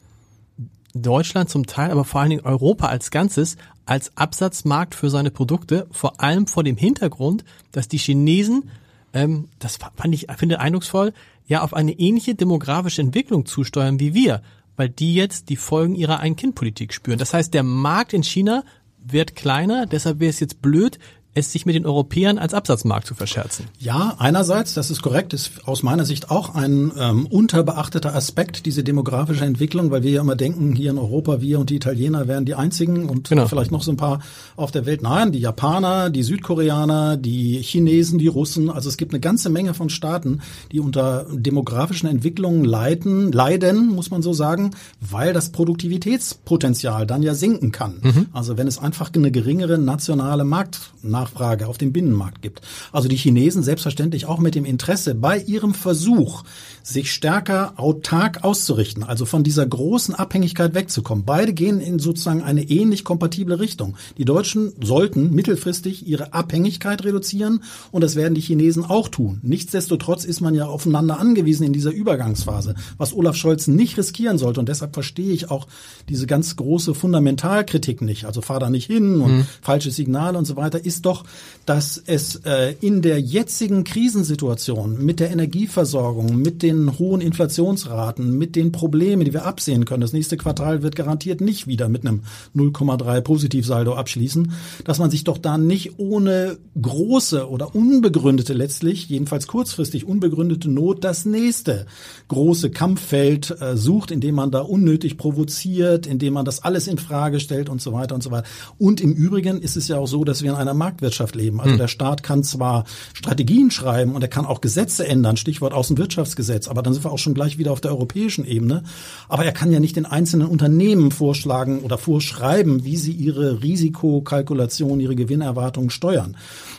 Speaker 2: Deutschland zum Teil, aber vor allen Dingen Europa als Ganzes als Absatzmarkt für seine Produkte, vor allem vor dem Hintergrund, dass die Chinesen, ähm, das fand ich, finde eindrucksvoll, ja auf eine ähnliche demografische Entwicklung zusteuern wie wir, weil die jetzt die Folgen ihrer Ein-Kind-Politik spüren. Das heißt, der Markt in China wird kleiner, deshalb wäre es jetzt blöd, es sich mit den Europäern als Absatzmarkt zu verscherzen.
Speaker 3: Ja, einerseits, das ist korrekt, ist aus meiner Sicht auch ein ähm, unterbeachteter Aspekt, diese demografische Entwicklung, weil wir ja immer denken, hier in Europa, wir und die Italiener wären die einzigen und genau. vielleicht noch so ein paar auf der Welt. Nein, die Japaner, die Südkoreaner, die Chinesen, die Russen, also es gibt eine ganze Menge von Staaten, die unter demografischen Entwicklungen leiden, leiden, muss man so sagen, weil das Produktivitätspotenzial dann ja sinken kann. Mhm. Also wenn es einfach eine geringere nationale Markt Nachfrage auf dem Binnenmarkt gibt. Also die Chinesen selbstverständlich auch mit dem Interesse bei ihrem Versuch, sich stärker autark auszurichten, also von dieser großen Abhängigkeit wegzukommen. Beide gehen in sozusagen eine ähnlich kompatible Richtung. Die Deutschen sollten mittelfristig ihre Abhängigkeit reduzieren und das werden die Chinesen auch tun. Nichtsdestotrotz ist man ja aufeinander angewiesen in dieser Übergangsphase, was Olaf Scholz nicht riskieren sollte und deshalb verstehe ich auch diese ganz große Fundamentalkritik nicht. Also fahr da nicht hin und mhm. falsche Signale und so weiter, ist doch, dass es äh, in der jetzigen Krisensituation mit der Energieversorgung, mit den hohen Inflationsraten, mit den Problemen, die wir absehen können, das nächste Quartal wird garantiert nicht wieder mit einem 0,3 Positivsaldo abschließen, dass man sich doch da nicht ohne große oder unbegründete letztlich, jedenfalls kurzfristig unbegründete Not, das nächste große Kampffeld äh, sucht, indem man da unnötig provoziert, indem man das alles in Frage stellt und so weiter und so weiter. Und im Übrigen ist es ja auch so, dass wir in einer Marktwirtschaft leben. Also hm. der Staat kann zwar Strategien schreiben und er kann auch Gesetze ändern, Stichwort Außenwirtschaftsgesetz, aber dann sind wir auch schon gleich wieder auf der europäischen Ebene. Aber er kann ja nicht den einzelnen Unternehmen vorschlagen oder vorschreiben, wie sie ihre Risikokalkulation, ihre Gewinnerwartungen steuern.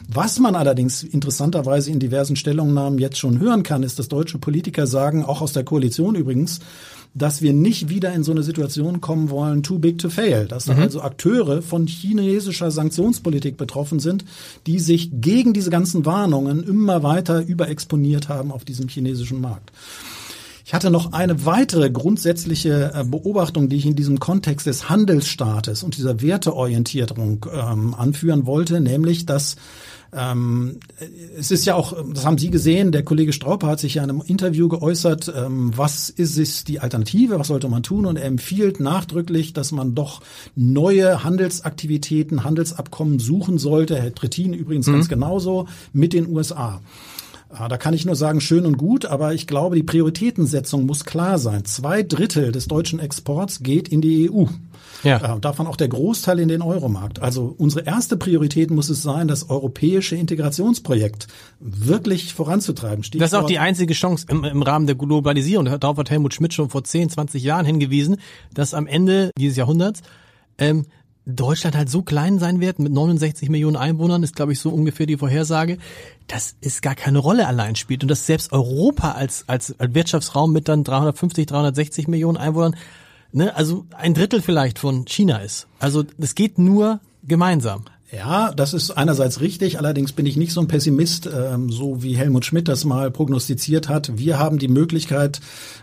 Speaker 3: Was man allerdings interessanterweise in diversen Stellungnahmen jetzt schon hören kann, ist, dass deutsche Politiker sagen, auch aus der Koalition übrigens, dass wir nicht wieder in so eine Situation kommen wollen, too big to fail. Dass mhm. also Akteure von chinesischer Sanktionspolitik betroffen sind, die sich gegen diese ganzen Warnungen immer weiter überexponiert haben auf diesem chinesischen Markt. Ich hatte noch eine weitere grundsätzliche äh, Beobachtung, die ich in diesem Kontext des Handelsstaates und dieser Werteorientierung ähm, anführen wollte, nämlich dass ähm, es ist ja auch, das haben Sie gesehen, der Kollege Strauper hat sich ja in einem Interview geäußert, ähm, was ist es die Alternative, was sollte man tun und er empfiehlt nachdrücklich, dass man doch neue Handelsaktivitäten, Handelsabkommen suchen sollte, Herr Trittin übrigens mhm. ganz genauso, mit den USA. Ah, da kann ich nur sagen, schön und gut, aber ich glaube, die Prioritätensetzung muss klar sein. Zwei Drittel des deutschen Exports geht in die EU. Ja. Äh, davon auch der Großteil in den Euromarkt. Also unsere erste Priorität muss es sein, das europäische Integrationsprojekt wirklich voranzutreiben.
Speaker 2: Stichwort das ist auch die einzige Chance im, im Rahmen der Globalisierung. Darauf hat Helmut Schmidt schon vor 10, 20 Jahren hingewiesen, dass am Ende dieses Jahrhunderts ähm, Deutschland halt so klein sein wird, mit 69 Millionen Einwohnern, ist glaube ich so ungefähr die Vorhersage, dass es gar keine Rolle allein spielt und dass selbst Europa als, als, als Wirtschaftsraum mit dann 350, 360 Millionen Einwohnern, ne, also ein Drittel vielleicht von China ist. Also es geht nur gemeinsam.
Speaker 3: Ja, das ist einerseits richtig, allerdings bin ich nicht so ein Pessimist, ähm, so wie Helmut Schmidt das mal prognostiziert hat. Wir haben die Möglichkeit,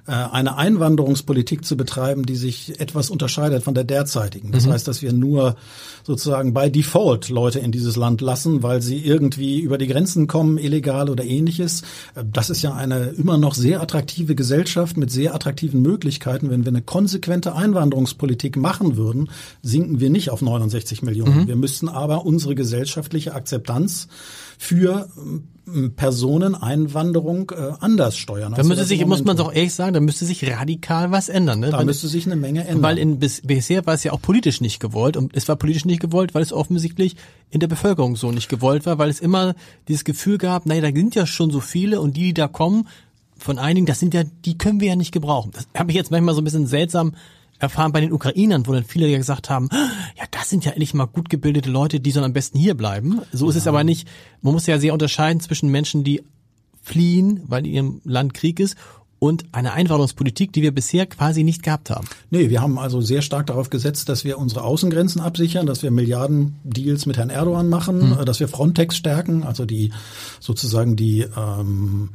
Speaker 3: äh, eine Einwanderungspolitik zu betreiben, die sich etwas unterscheidet von der derzeitigen. Das mhm. heißt, dass wir nur sozusagen bei Default Leute in dieses Land lassen, weil sie irgendwie über die Grenzen kommen, illegal oder ähnliches. Äh, das ist ja eine immer noch sehr attraktive Gesellschaft mit sehr attraktiven Möglichkeiten. Wenn wir eine konsequente Einwanderungspolitik machen würden, sinken wir nicht auf 69 Millionen. Mhm. Wir müssten aber unsere gesellschaftliche Akzeptanz für ähm, Personeneinwanderung äh, anders steuern.
Speaker 2: Da müsste sich, muss man doch ehrlich sagen, da müsste sich radikal was ändern. Ne?
Speaker 3: Da weil, müsste sich eine Menge ändern.
Speaker 2: Weil in, bis, bisher war es ja auch politisch nicht gewollt und es war politisch nicht gewollt, weil es offensichtlich in der Bevölkerung so nicht gewollt war, weil es immer dieses Gefühl gab, naja, da sind ja schon so viele und die, die da kommen, von einigen, das sind ja, die können wir ja nicht gebrauchen. Das habe ich jetzt manchmal so ein bisschen seltsam erfahren bei den Ukrainern, wo dann viele ja gesagt haben, ja, das sind ja endlich mal gut gebildete Leute, die sollen am besten hier bleiben. So ja. ist es aber nicht. Man muss ja sehr unterscheiden zwischen Menschen, die fliehen, weil in ihrem Land Krieg ist und eine Einwanderungspolitik, die wir bisher quasi nicht gehabt haben.
Speaker 3: Nee, wir haben also sehr stark darauf gesetzt, dass wir unsere Außengrenzen absichern, dass wir Milliarden-Deals mit Herrn Erdogan machen, mhm. dass wir Frontex stärken, also die sozusagen die ähm,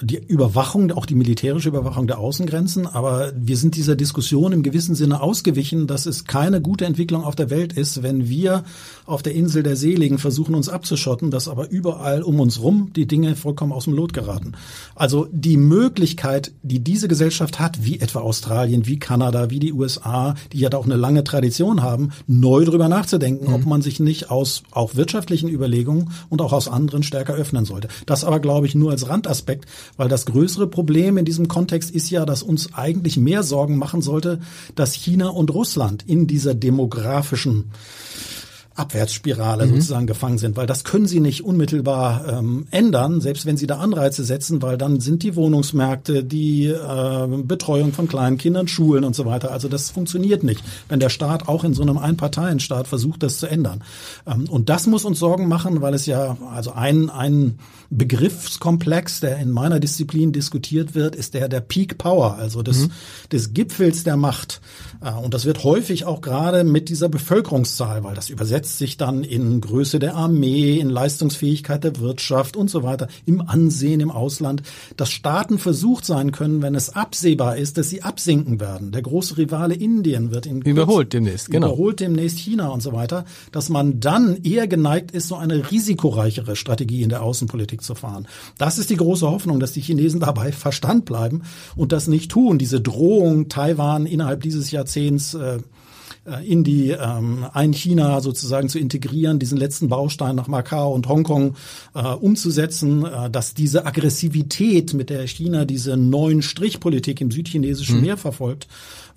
Speaker 3: die Überwachung, auch die militärische Überwachung der Außengrenzen. Aber wir sind dieser Diskussion im gewissen Sinne ausgewichen, dass es keine gute Entwicklung auf der Welt ist, wenn wir auf der Insel der Seligen versuchen, uns abzuschotten, dass aber überall um uns rum die Dinge vollkommen aus dem Lot geraten. Also die Möglichkeit, die diese Gesellschaft hat, wie etwa Australien, wie Kanada, wie die USA, die ja da auch eine lange Tradition haben, neu drüber nachzudenken, mhm. ob man sich nicht aus auch wirtschaftlichen Überlegungen und auch aus anderen stärker öffnen sollte. Das aber, glaube ich, nur als Randaspekt, weil das größere Problem in diesem Kontext ist ja, dass uns eigentlich mehr Sorgen machen sollte, dass China und Russland in dieser demografischen Abwärtsspirale mhm. sozusagen gefangen sind, weil das können sie nicht unmittelbar ähm, ändern, selbst wenn sie da Anreize setzen, weil dann sind die Wohnungsmärkte, die äh, Betreuung von kleinen Kindern, Schulen und so weiter. Also das funktioniert nicht, wenn der Staat auch in so einem Einparteienstaat versucht, das zu ändern. Ähm, und das muss uns Sorgen machen, weil es ja also ein ein Begriffskomplex, der in meiner Disziplin diskutiert wird, ist der der Peak Power, also des, mhm. des Gipfels der Macht. Äh, und das wird häufig auch gerade mit dieser Bevölkerungszahl, weil das übersetzt sich dann in Größe der Armee, in Leistungsfähigkeit der Wirtschaft und so weiter, im Ansehen im Ausland, dass Staaten versucht sein können, wenn es absehbar ist, dass sie absinken werden. Der große Rivale Indien wird in
Speaker 2: überholt demnächst,
Speaker 3: genau. Überholt demnächst China und so weiter, dass man dann eher geneigt ist, so eine risikoreichere Strategie in der Außenpolitik Politik zu fahren. Das ist die große Hoffnung, dass die Chinesen dabei Verstand bleiben und das nicht tun. Diese Drohung, Taiwan innerhalb dieses Jahrzehnts äh, in die ähm, ein China sozusagen zu integrieren, diesen letzten Baustein nach Macau und Hongkong äh, umzusetzen, äh, dass diese Aggressivität, mit der China diese neuen Strichpolitik im südchinesischen mhm. Meer verfolgt,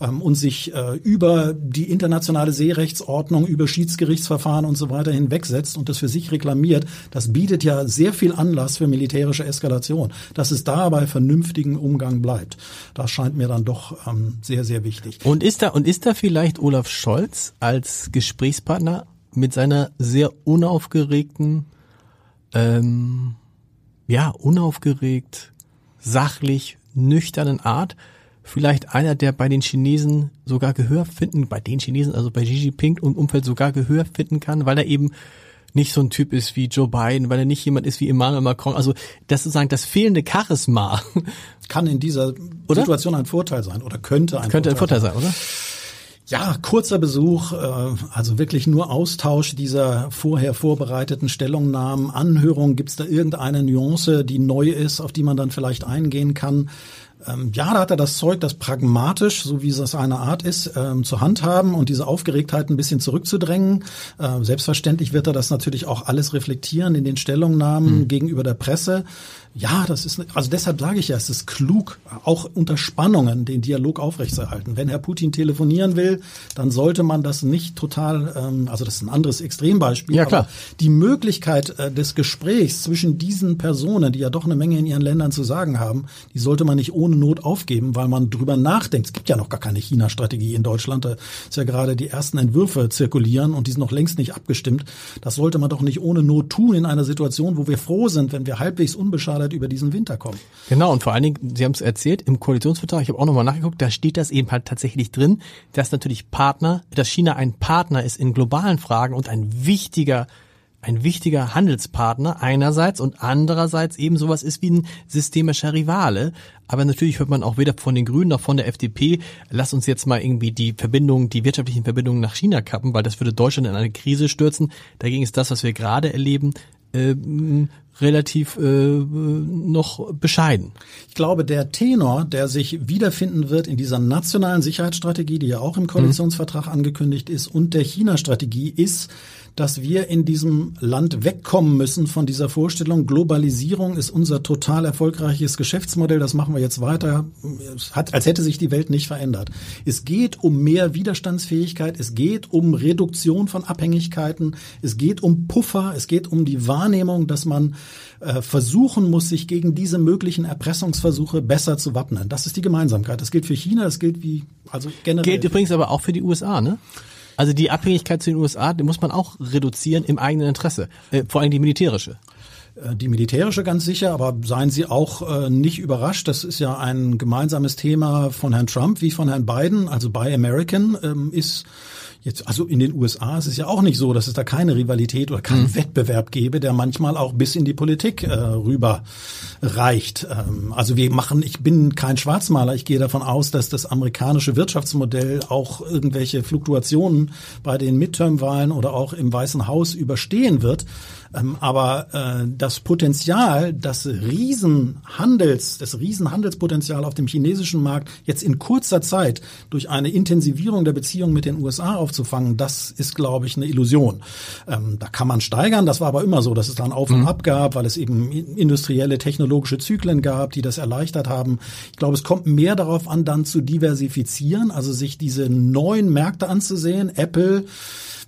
Speaker 3: ähm, und sich äh, über die internationale Seerechtsordnung, über Schiedsgerichtsverfahren und so weiter hinwegsetzt und das für sich reklamiert, das bietet ja sehr viel Anlass für militärische Eskalation. Dass es da bei vernünftigen Umgang bleibt, das scheint mir dann doch ähm, sehr, sehr wichtig.
Speaker 2: Und ist da, und ist da vielleicht Olaf Scholz als Gesprächspartner mit seiner sehr unaufgeregten, ähm, ja, unaufgeregt, sachlich, nüchternen Art vielleicht einer, der bei den Chinesen sogar Gehör finden, bei den Chinesen, also bei Xi Jinping und Umfeld sogar Gehör finden kann, weil er eben nicht so ein Typ ist wie Joe Biden, weil er nicht jemand ist wie Emmanuel Macron. Also das sozusagen das fehlende Charisma
Speaker 3: kann in dieser oder? Situation ein Vorteil sein oder könnte ein
Speaker 2: könnte Vorteil ein Vorteil sein, oder?
Speaker 3: Ja, kurzer Besuch, äh, also wirklich nur Austausch dieser vorher vorbereiteten Stellungnahmen, Anhörung. Gibt es da irgendeine Nuance, die neu ist, auf die man dann vielleicht eingehen kann? Ähm, ja, da hat er das Zeug, das pragmatisch, so wie es seine Art ist, ähm, zu handhaben und diese Aufgeregtheit ein bisschen zurückzudrängen. Äh, selbstverständlich wird er das natürlich auch alles reflektieren in den Stellungnahmen mhm. gegenüber der Presse. Ja, das ist, also deshalb sage ich ja, es ist klug, auch unter Spannungen den Dialog aufrechtzuerhalten. Wenn Herr Putin telefonieren will, dann sollte man das nicht total, ähm, also das ist ein anderes Extrembeispiel.
Speaker 2: Ja, klar.
Speaker 3: die Möglichkeit äh, des Gesprächs zwischen diesen Personen, die ja doch eine Menge in ihren Ländern zu sagen haben, die sollte man nicht ohne ohne Not aufgeben, weil man drüber nachdenkt. Es gibt ja noch gar keine China-Strategie in Deutschland. Da ist ja gerade die ersten Entwürfe zirkulieren und die sind noch längst nicht abgestimmt. Das sollte man doch nicht ohne Not tun in einer Situation, wo wir froh sind, wenn wir halbwegs unbeschadet über diesen Winter kommen.
Speaker 2: Genau, und vor allen Dingen, Sie haben es erzählt, im Koalitionsvertrag, ich habe auch nochmal nachgeguckt, da steht das eben halt tatsächlich drin, dass natürlich Partner, dass China ein Partner ist in globalen Fragen und ein wichtiger ein wichtiger Handelspartner einerseits und andererseits eben sowas ist wie ein systemischer Rivale. Aber natürlich hört man auch weder von den Grünen noch von der FDP, lass uns jetzt mal irgendwie die Verbindungen, die wirtschaftlichen Verbindungen nach China kappen, weil das würde Deutschland in eine Krise stürzen. Dagegen ist das, was wir gerade erleben, äh, relativ äh, noch bescheiden.
Speaker 3: Ich glaube, der Tenor, der sich wiederfinden wird in dieser nationalen Sicherheitsstrategie, die ja auch im Koalitionsvertrag mhm. angekündigt ist, und der China-Strategie ist, dass wir in diesem Land wegkommen müssen von dieser Vorstellung, Globalisierung ist unser total erfolgreiches Geschäftsmodell, das machen wir jetzt weiter, hat, als hätte sich die Welt nicht verändert. Es geht um mehr Widerstandsfähigkeit, es geht um Reduktion von Abhängigkeiten, es geht um Puffer, es geht um die Wahrnehmung, dass man äh, versuchen muss, sich gegen diese möglichen Erpressungsversuche besser zu wappnen. Das ist die Gemeinsamkeit. Das gilt für China, das gilt wie also generell.
Speaker 2: Gilt übrigens aber auch für die USA, ne? Also die Abhängigkeit zu den USA, die muss man auch reduzieren im eigenen Interesse, äh, vor allem die militärische.
Speaker 3: Äh, die militärische ganz sicher, aber seien Sie auch äh, nicht überrascht. Das ist ja ein gemeinsames Thema von Herrn Trump wie von Herrn Biden. Also Buy American ähm, ist Jetzt, also in den USA ist es ja auch nicht so, dass es da keine Rivalität oder keinen mhm. Wettbewerb gäbe, der manchmal auch bis in die Politik äh, rüber reicht. Ähm, also wir machen, ich bin kein Schwarzmaler, ich gehe davon aus, dass das amerikanische Wirtschaftsmodell auch irgendwelche Fluktuationen bei den Midterm-Wahlen oder auch im Weißen Haus überstehen wird. Ähm, aber äh, das Potenzial, das Riesenhandels, das Riesenhandelspotenzial auf dem chinesischen Markt jetzt in kurzer Zeit durch eine Intensivierung der Beziehungen mit den USA aufzufangen, das ist, glaube ich, eine Illusion. Ähm, da kann man steigern, das war aber immer so, dass es dann Auf und mhm. Ab gab, weil es eben industrielle, technologische Zyklen gab, die das erleichtert haben. Ich glaube, es kommt mehr darauf an, dann zu diversifizieren, also sich diese neuen Märkte anzusehen. Apple,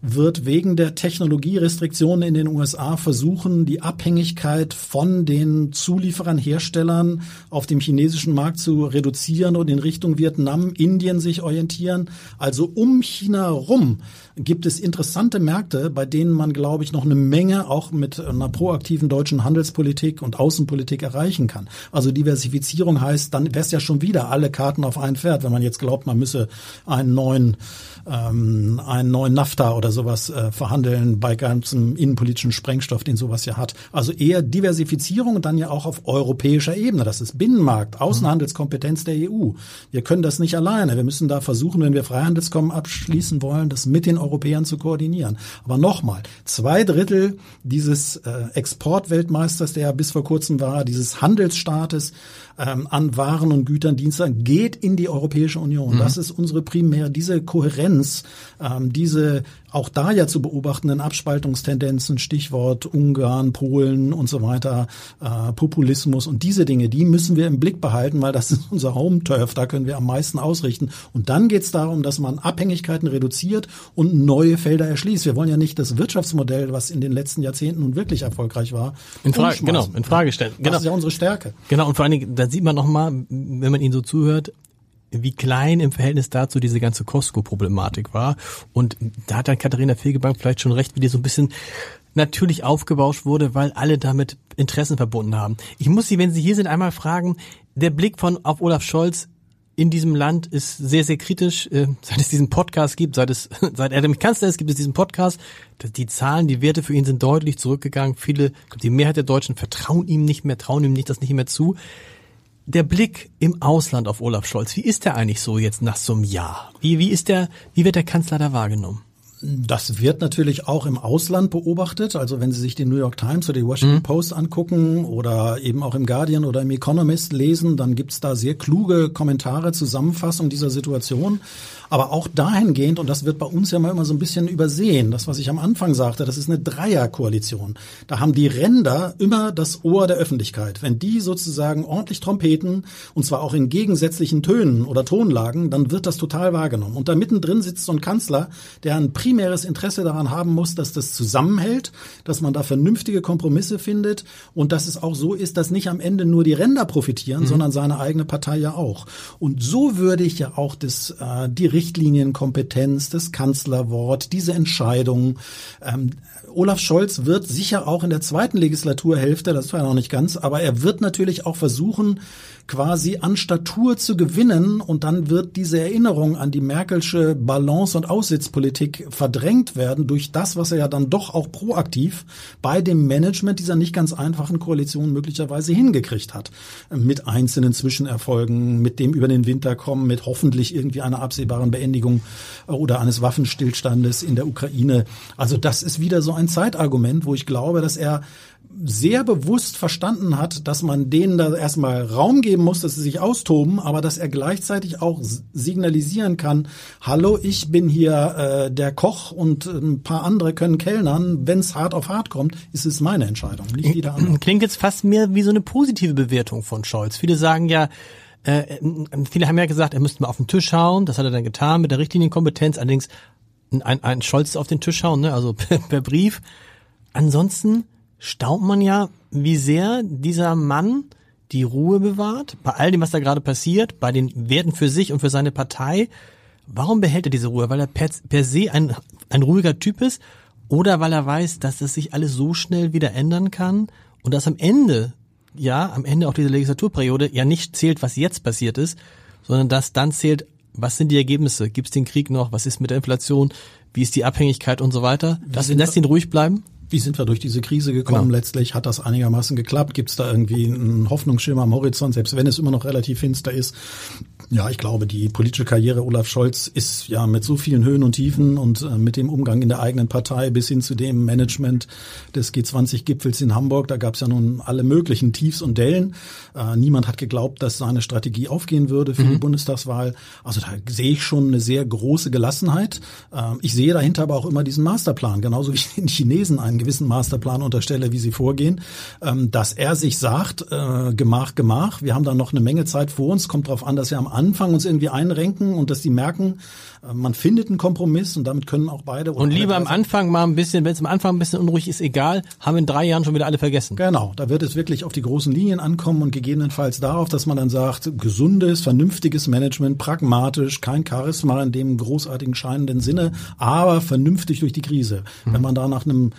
Speaker 3: wird wegen der Technologierestriktionen in den USA versuchen, die Abhängigkeit von den Zulieferern, Herstellern auf dem chinesischen Markt zu reduzieren und in Richtung Vietnam, Indien sich orientieren. Also um China rum gibt es interessante Märkte, bei denen man, glaube ich, noch eine Menge auch mit einer proaktiven deutschen Handelspolitik und Außenpolitik erreichen kann. Also Diversifizierung heißt, dann wäre es ja schon wieder alle Karten auf ein Pferd, wenn man jetzt glaubt, man müsse einen neuen ähm, einen neuen NAFTA oder sowas äh, verhandeln bei ganzem innenpolitischen Sprengstoff, den sowas ja hat. Also eher Diversifizierung und dann ja auch auf europäischer Ebene. Das ist Binnenmarkt, Außenhandelskompetenz der EU. Wir können das nicht alleine. Wir müssen da versuchen, wenn wir Freihandelskommen abschließen wollen, das mit den Europäern zu koordinieren. Aber nochmal, zwei Drittel dieses äh, Exportweltmeisters, der ja bis vor kurzem war, dieses Handelsstaates, ähm, an Waren und Gütern, Diensten geht in die Europäische Union. Mhm. Das ist unsere primär, diese Kohärenz, ähm, diese auch da ja zu beobachtenden Abspaltungstendenzen, Stichwort Ungarn, Polen und so weiter, äh, Populismus und diese Dinge, die müssen wir im Blick behalten, weil das ist unser Home-Turf, da können wir am meisten ausrichten. Und dann geht es darum, dass man Abhängigkeiten reduziert und neue Felder erschließt. Wir wollen ja nicht das Wirtschaftsmodell, was in den letzten Jahrzehnten nun wirklich erfolgreich war,
Speaker 2: in Frage, genau, in Frage stellen.
Speaker 3: Genau. Das ist ja unsere Stärke.
Speaker 2: Genau, und vor allen Dingen, da sieht man nochmal, wenn man ihnen so zuhört, wie klein im Verhältnis dazu diese ganze Costco-Problematik war. Und da hat dann Katharina Fegebank vielleicht schon recht, wie die so ein bisschen natürlich aufgebauscht wurde, weil alle damit Interessen verbunden haben. Ich muss Sie, wenn Sie hier sind, einmal fragen, der Blick von auf Olaf Scholz in diesem Land ist sehr, sehr kritisch. Äh, seit es diesen Podcast gibt, seit es, seit er nämlich Kanzler ist, gibt es diesen Podcast. Die Zahlen, die Werte für ihn sind deutlich zurückgegangen. Viele, die Mehrheit der Deutschen vertrauen ihm nicht mehr, trauen ihm nicht das nicht mehr zu. Der Blick im Ausland auf Olaf Scholz, wie ist der eigentlich so jetzt nach so einem Jahr? Wie, wie ist der, wie wird der Kanzler da wahrgenommen?
Speaker 3: Das wird natürlich auch im Ausland beobachtet. Also wenn Sie sich die New York Times oder die Washington mhm. Post angucken oder eben auch im Guardian oder im Economist lesen, dann gibt's da sehr kluge Kommentare, Zusammenfassung dieser Situation. Aber auch dahingehend, und das wird bei uns ja mal immer so ein bisschen übersehen, das, was ich am Anfang sagte, das ist eine Dreierkoalition. Da haben die Ränder immer das Ohr der Öffentlichkeit. Wenn die sozusagen ordentlich trompeten, und zwar auch in gegensätzlichen Tönen oder Tonlagen, dann wird das total wahrgenommen. Und da mittendrin sitzt so ein Kanzler, der ein primäres Interesse daran haben muss, dass das zusammenhält, dass man da vernünftige Kompromisse findet und dass es auch so ist, dass nicht am Ende nur die Ränder profitieren, mhm. sondern seine eigene Partei ja auch. Und so würde ich ja auch das, äh, die Richtlinienkompetenz, das Kanzlerwort, diese Entscheidungen, ähm, Olaf Scholz wird sicher auch in der zweiten Legislaturhälfte, das war ja noch nicht ganz, aber er wird natürlich auch versuchen, quasi an Statur zu gewinnen und dann wird diese Erinnerung an die Merkelsche Balance- und Aussitzpolitik verdrängt werden durch das, was er ja dann doch auch proaktiv bei dem Management dieser nicht ganz einfachen Koalition möglicherweise hingekriegt hat. Mit einzelnen Zwischenerfolgen, mit dem über den Winter kommen, mit hoffentlich irgendwie einer absehbaren Beendigung oder eines Waffenstillstandes in der Ukraine. Also das ist wieder so ein Zeitargument, wo ich glaube, dass er sehr bewusst verstanden hat, dass man denen da erstmal Raum geben muss, dass sie sich austoben, aber dass er gleichzeitig auch signalisieren kann, hallo, ich bin hier äh, der Koch und ein paar andere können kellnern. Wenn es hart auf hart kommt, ist es meine Entscheidung, nicht jeder andere.
Speaker 2: Klingt jetzt fast mehr wie so eine positive Bewertung von Scholz. Viele sagen ja, äh, viele haben ja gesagt, er müsste mal auf den Tisch hauen. Das hat er dann getan mit der Richtlinienkompetenz. Allerdings ein, ein Scholz auf den Tisch hauen, ne? also per, per Brief. Ansonsten staunt man ja, wie sehr dieser Mann die Ruhe bewahrt, bei all dem, was da gerade passiert, bei den Werten für sich und für seine Partei. Warum behält er diese Ruhe? Weil er per, per se ein, ein ruhiger Typ ist oder weil er weiß, dass das sich alles so schnell wieder ändern kann und dass am Ende, ja, am Ende auch dieser Legislaturperiode ja nicht zählt, was jetzt passiert ist, sondern dass dann zählt, was sind die Ergebnisse? Gibt es den Krieg noch? Was ist mit der Inflation? Wie ist die Abhängigkeit und so weiter? Das lässt ihn ruhig bleiben?
Speaker 3: Wie sind wir durch diese Krise gekommen? Genau. Letztlich hat das einigermaßen geklappt. Gibt es da irgendwie einen Hoffnungsschimmer am Horizont, selbst wenn es immer noch relativ finster ist? Ja, ich glaube, die politische Karriere Olaf Scholz ist ja mit so vielen Höhen und Tiefen und äh, mit dem Umgang in der eigenen Partei bis hin zu dem Management des G20-Gipfels in Hamburg, da gab es ja nun alle möglichen Tiefs und Dellen. Äh, niemand hat geglaubt, dass seine Strategie aufgehen würde für mhm. die Bundestagswahl. Also da sehe ich schon eine sehr große Gelassenheit. Äh, ich sehe dahinter aber auch immer diesen Masterplan, genauso wie ich den Chinesen einen gewissen Masterplan unterstelle, wie sie vorgehen, ähm, dass er sich sagt, äh, Gemach, Gemach, wir haben da noch eine Menge Zeit vor uns, kommt darauf an, dass wir am Anfang uns irgendwie einrenken und dass die merken, äh, man findet einen Kompromiss und damit können auch beide.
Speaker 2: Und lieber am Anfang mal ein bisschen, wenn es am Anfang ein bisschen unruhig ist, egal, haben wir in drei Jahren schon wieder alle vergessen.
Speaker 3: Genau, da wird es wirklich auf die großen Linien ankommen und gegebenenfalls darauf, dass man dann sagt, gesundes, vernünftiges Management, pragmatisch, kein Charisma in dem großartigen scheinenden Sinne, aber vernünftig durch die Krise. Mhm. Wenn man da nach einem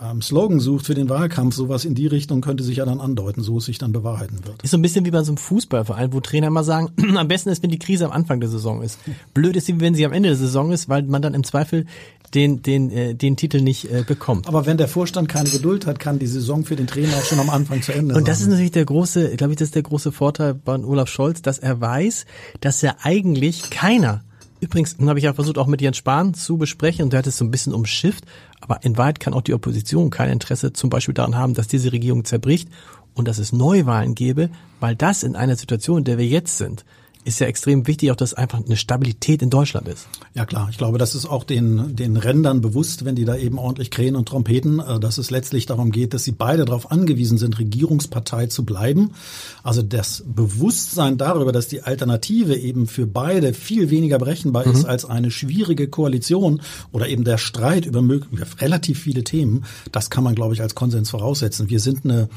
Speaker 3: ähm, Slogan sucht für den Wahlkampf, sowas in die Richtung könnte sich ja dann andeuten, so es sich dann bewahrheiten wird.
Speaker 2: Ist so ein bisschen wie bei so einem Fußballverein, wo Trainer immer sagen, am besten ist, wenn die Krise am Anfang der Saison ist. Blöd ist sie, wenn sie am Ende der Saison ist, weil man dann im Zweifel den, den, äh, den Titel nicht äh, bekommt.
Speaker 3: Aber wenn der Vorstand keine Geduld hat, kann die Saison für den Trainer auch schon am Anfang zu Ende
Speaker 2: sein. Und das ist natürlich der große, glaube ich, das ist der große Vorteil bei Olaf Scholz, dass er weiß, dass er eigentlich keiner Übrigens habe ich ja versucht, auch mit Jens Spahn zu besprechen und der hat es so ein bisschen umschifft. Aber in Wahrheit kann auch die Opposition kein Interesse zum Beispiel daran haben, dass diese Regierung zerbricht und dass es Neuwahlen gäbe, weil das in einer Situation, in der wir jetzt sind, ist ja extrem wichtig, auch dass einfach eine Stabilität in Deutschland ist.
Speaker 3: Ja klar, ich glaube, das ist auch den, den Rändern bewusst, wenn die da eben ordentlich krähen und trompeten, äh, dass es letztlich darum geht, dass sie beide darauf angewiesen sind, Regierungspartei zu bleiben. Also das Bewusstsein darüber, dass die Alternative eben für beide viel weniger berechenbar mhm. ist als eine schwierige Koalition oder eben der Streit über, über relativ viele Themen, das kann man, glaube ich, als Konsens voraussetzen. Wir sind eine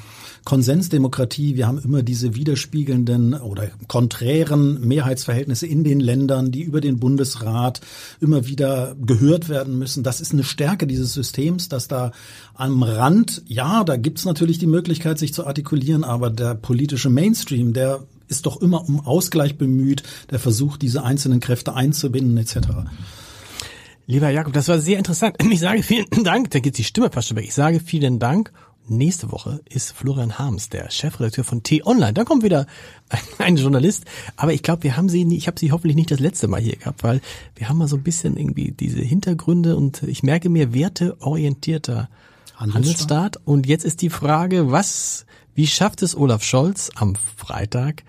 Speaker 3: Konsensdemokratie, wir haben immer diese widerspiegelnden oder konträren Mehrheitsverhältnisse in den Ländern, die über den Bundesrat immer wieder gehört werden müssen. Das ist eine Stärke dieses Systems, dass da am Rand, ja, da gibt's natürlich die Möglichkeit, sich zu artikulieren, aber der politische Mainstream, der ist doch immer um Ausgleich bemüht, der versucht, diese einzelnen Kräfte einzubinden etc.
Speaker 2: Lieber Jakob, das war sehr interessant. Ich sage vielen Dank, da geht die Stimme fast schon weg. Ich sage vielen Dank Nächste Woche ist Florian Harms, der Chefredakteur von T-Online. Da kommt wieder ein, ein Journalist. Aber ich glaube, wir haben sie, ich habe sie hoffentlich nicht das letzte Mal hier gehabt, weil wir haben mal so ein bisschen irgendwie diese Hintergründe und ich merke mir werteorientierter Handelsstaat. Handelsstaat. Und jetzt ist die Frage, was, wie schafft es Olaf Scholz am Freitag,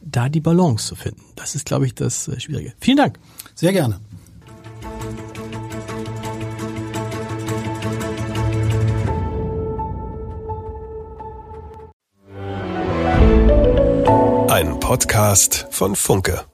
Speaker 2: da die Balance zu finden? Das ist, glaube ich, das äh, Schwierige. Vielen Dank.
Speaker 3: Sehr gerne.
Speaker 1: Podcast von Funke.